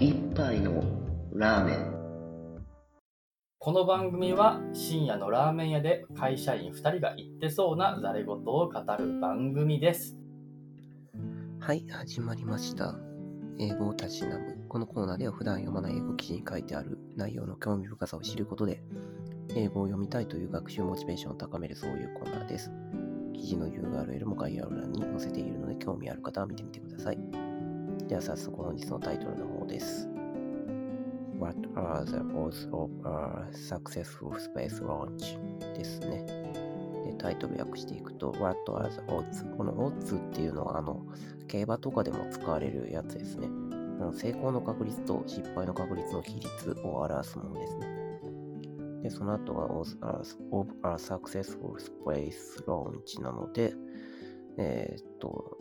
一杯のラーメンこの番組は深夜のラーメン屋で会社員2人が言ってそうなざれ言を語る番組です。はい、始まりました。英語をたしなむ。このコーナーでは普段読まない英語記事に書いてある内容の興味深さを知ることで、英語を読みたいという学習モチベーションを高めるそういうコーナーです。記事の URL も概要欄に載せているので、興味ある方は見てみてください。では早速本日のタイトルの方です。What are the odds of a successful space launch? ですね。でタイトル訳していくと、What are the odds? この odds っていうのは、あの、競馬とかでも使われるやつですね。あの成功の確率と失敗の確率の比率を表すものですね。で、その後は odds of a successful space launch なので、えーっと、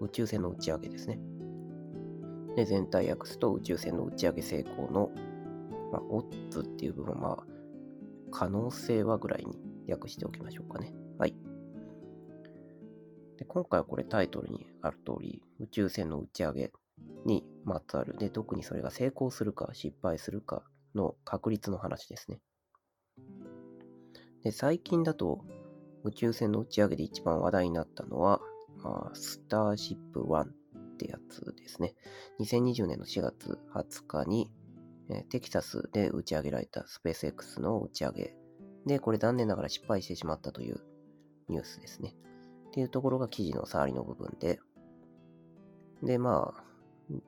宇宙船の打ち上げですね。で、全体訳すと宇宙船の打ち上げ成功の、まあ、オッズっていう部分、まあ、可能性はぐらいに訳しておきましょうかね。はい。で今回はこれタイトルにある通り、宇宙船の打ち上げにまつわる。で、特にそれが成功するか失敗するかの確率の話ですね。で、最近だと宇宙船の打ち上げで一番話題になったのは、まあ、スターシップ1ってやつですね。2020年の4月20日に、えテキサスで打ち上げられたスペース X の打ち上げ。で、これ残念ながら失敗してしまったというニュースですね。っていうところが記事の触りの部分で。で、まあ、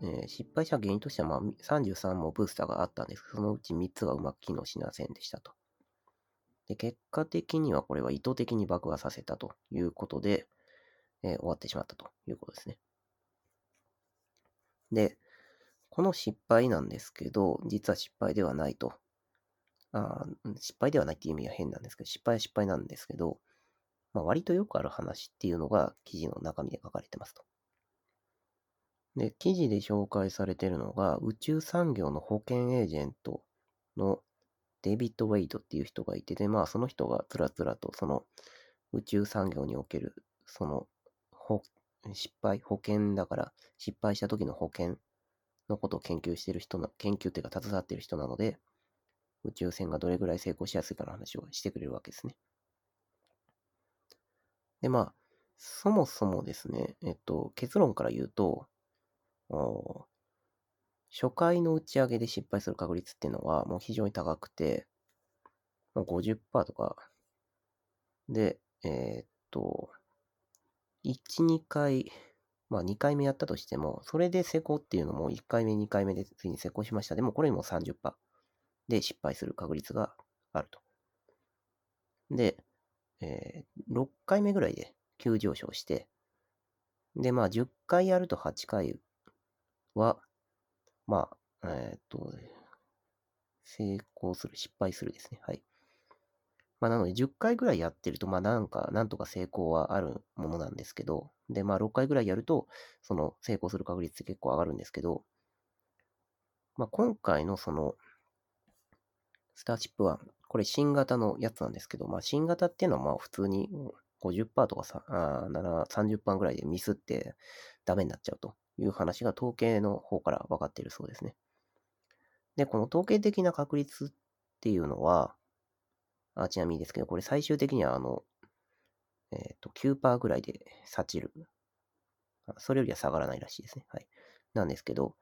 えー失敗した原因としては、まあ、33もブースターがあったんです、そのうち3つがうまく機能しませんでしたと。で、結果的にはこれは意図的に爆破させたということで、えー終わってしまったということですね。で、この失敗なんですけど、実は失敗ではないと。あ失敗ではないっていう意味は変なんですけど、失敗は失敗なんですけど、まあ、割とよくある話っていうのが記事の中身で書かれてますと。で、記事で紹介されてるのが、宇宙産業の保険エージェントのデビッド・ウェイドっていう人がいて、で、まあ、その人がつらつらと、その宇宙産業における、その、ほ失敗、保険だから、失敗した時の保険のことを研究してる人な、研究っていうか携わってる人なので、宇宙船がどれぐらい成功しやすいかの話をしてくれるわけですね。で、まあ、そもそもですね、えっと、結論から言うと、初回の打ち上げで失敗する確率っていうのはもう非常に高くて、まあ、50%とかで、えーっと、1、2回、まあ2回目やったとしても、それで成功っていうのも1回目、2回目でついに成功しました。でもこれにも30%で失敗する確率があると。で、えー6回目ぐらいで急上昇して、で、まあ10回やると8回は、まあ、えーっと、成功する、失敗するですね。はい。まあ、なので10回ぐらいやってると、まあ、なんか、なんとか成功はあるものなんですけど、で、まあ、6回ぐらいやると、その成功する確率って結構上がるんですけど、まあ、今回のその、スターシップ1、これ新型のやつなんですけど、まあ、新型っていうのはまあ普通に50%とかさ、あ7 30%ぐらいでミスってダメになっちゃうという話が統計の方から分かっているそうですね。で、この統計的な確率っていうのは、あちなみにですけど、これ最終的にはあの、えっ、と、9%ぐらいで察知る。それよりは下がらないらしいですね。はい。なんですけど、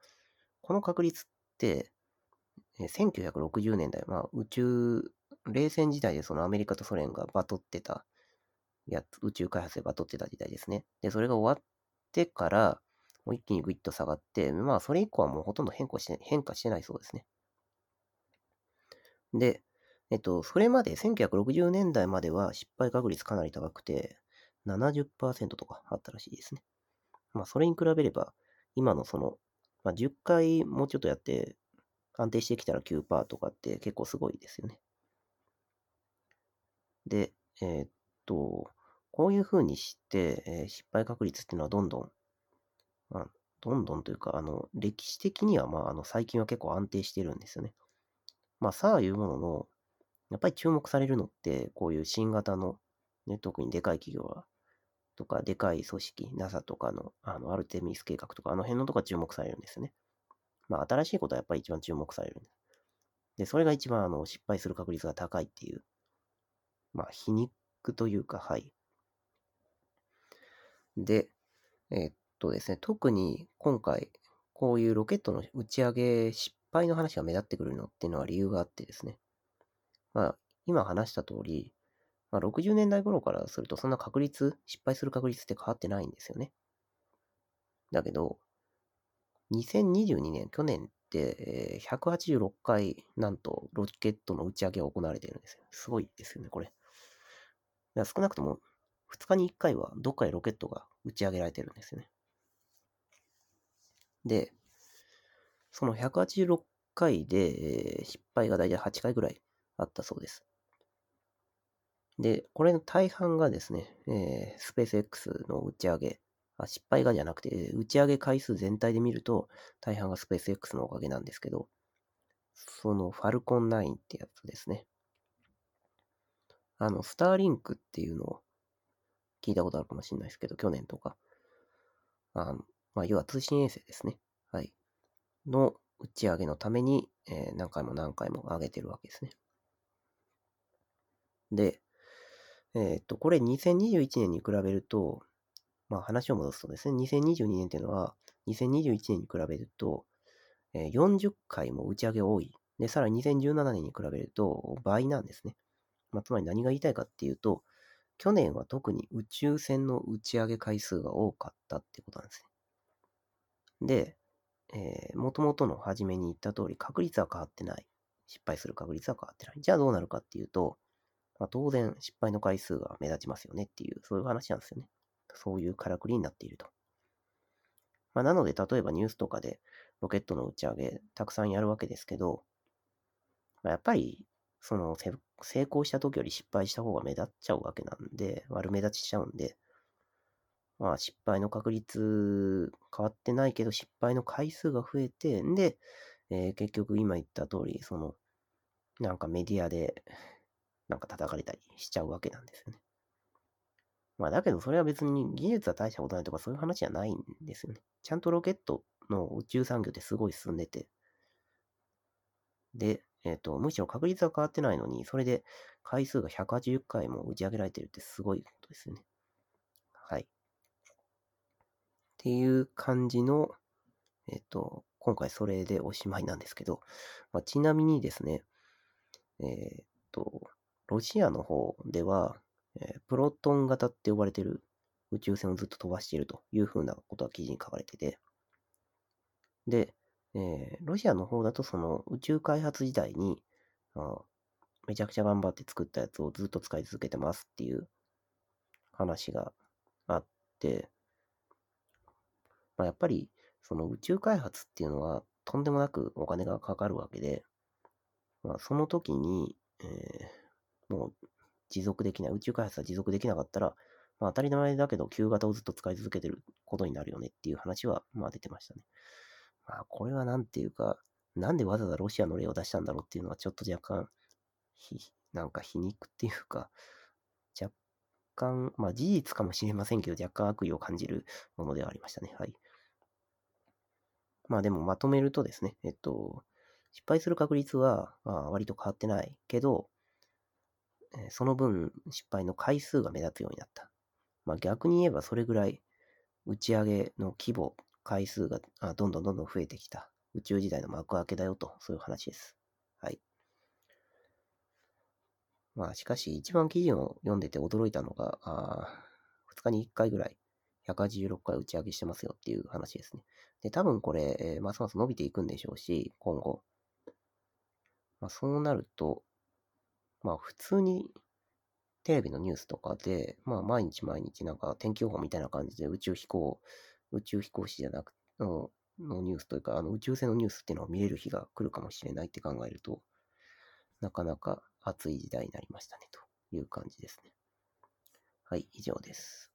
この確率って、えー1960年代、まあ、宇宙、冷戦時代でそのアメリカとソ連がバトってたや、宇宙開発でバトってた時代ですね。で、それが終わってから、もう一気にグイッと下がって、まあ、それ以降はもうほとんど変化して変化してないそうですね。で、えっと、それまで、1960年代までは失敗確率かなり高くて、70%とかあったらしいですね。まあ、それに比べれば、今のその、まあ、10回もうちょっとやって、安定してきたら9%とかって結構すごいですよね。で、えーっと、こういう風にして、えー失敗確率っていうのはどんどん、まあ、どんどんというか、あの、歴史的には、まあ、あの、最近は結構安定してるんですよね。まあ、さあいうものの、やっぱり注目されるのって、こういう新型の、ね、特にでかい企業は、とか、でかい組織、NASA とかの、あの、アルテミス計画とか、あの辺のとか注目されるんですよね。まあ、新しいことはやっぱり一番注目されるんです。で、それが一番あの失敗する確率が高いっていう、まあ、皮肉というか、はい。で、えーっとですね、特に今回、こういうロケットの打ち上げ失敗の話が目立ってくるのっていうのは理由があってですね。まあ、今話した通り、まあ、60年代頃からするとそんな確率、失敗する確率って変わってないんですよね。だけど、2022年、去年って、186回、なんと、ロケットの打ち上げが行われているんですよ。すごいですよね、これ。少なくとも、2日に1回はどっかでロケットが打ち上げられてるんですよね。で、その186回で、失敗が大体8回ぐらいあったそうです。で、これの大半がですね、えースペース X の打ち上げ、あ失敗がじゃなくて、打ち上げ回数全体で見ると、大半がスペース X のおかげなんですけど、そのファルコン9ってやつですね。あの、スターリンクっていうのを聞いたことあるかもしれないですけど、去年とか。あのまあ、要は通信衛星ですね。はい。の打ち上げのために、えー何回も何回も上げてるわけですね。で、えーっと、これ2021年に比べると、まあ話を戻すとですね、2022年っていうのは、2021年に比べると、えー40回も打ち上げ多い。で、さらに2017年に比べると倍なんですね。まあ、つまり何が言いたいかっていうと、去年は特に宇宙船の打ち上げ回数が多かったってことなんですね。で、えー、元々の初めに言った通り、確率は変わってない。失敗する確率は変わってない。じゃあどうなるかっていうと、まあ、当然失敗の回数が目立ちますよねっていう、そういう話なんですよね。そういうからくりになっていると。まあ、なので、例えばニュースとかでロケットの打ち上げたくさんやるわけですけど、まあ、やっぱり、その成功した時より失敗した方が目立っちゃうわけなんで、悪目立ちしちゃうんで、まあ失敗の確率変わってないけど失敗の回数が増えて、んで、えー結局今言った通り、その、なんかメディアで、なんか叩かれたりしちゃうわけなんですよね。まあだけどそれは別に技術は大したことないとかそういう話じゃないんですよね。ちゃんとロケットの宇宙産業ってすごい進んでて。で、えっ、と、むしろ確率は変わってないのに、それで回数が180回も打ち上げられてるってすごいことですよね。はい。っていう感じの、えっ、と、今回それでおしまいなんですけど、まあ、ちなみにですね、えっ、と、ロシアの方では、えプロトン型って呼ばれてる宇宙船をずっと飛ばしているというふうなことが記事に書かれてて、で、えーロシアの方だとその宇宙開発時代に、あめちゃくちゃ頑張って作ったやつをずっと使い続けてますっていう話があって、まあ、やっぱりその宇宙開発っていうのはとんでもなくお金がかかるわけで、まあ、その時に、えーもう持続できない、宇宙開発は持続できなかったら、まあ、当たり前だけど旧型をずっと使い続けてることになるよねっていう話は、まあ、出てましたね。まあ、これはなんていうか、なんでわざわざロシアの例を出したんだろうっていうのはちょっと若干、ひなんか皮肉っていうか、若干、まあ事実かもしれませんけど、若干悪意を感じるものではありましたね。はい。まあでもまとめるとですね、えっと、失敗する確率は、まあ、割と変わってないけど、その分失敗の回数が目立つようになった。まあ逆に言えばそれぐらい打ち上げの規模、回数があどんどんどんどん増えてきた。宇宙時代の幕開けだよと、そういう話です。はい。まあしかし一番記事を読んでて驚いたのが、あ2日に1回ぐらい186回打ち上げしてますよっていう話ですね。で、多分これ、えーますます伸びていくんでしょうし、今後。まあそうなると、まあ普通にテレビのニュースとかで、まあ毎日毎日なんか天気予報みたいな感じで宇宙飛行、宇宙飛行士じゃなくののニュースというか、あの宇宙船のニュースっていうのを見れる日が来るかもしれないって考えると、なかなか暑い時代になりましたねという感じですね。はい、以上です。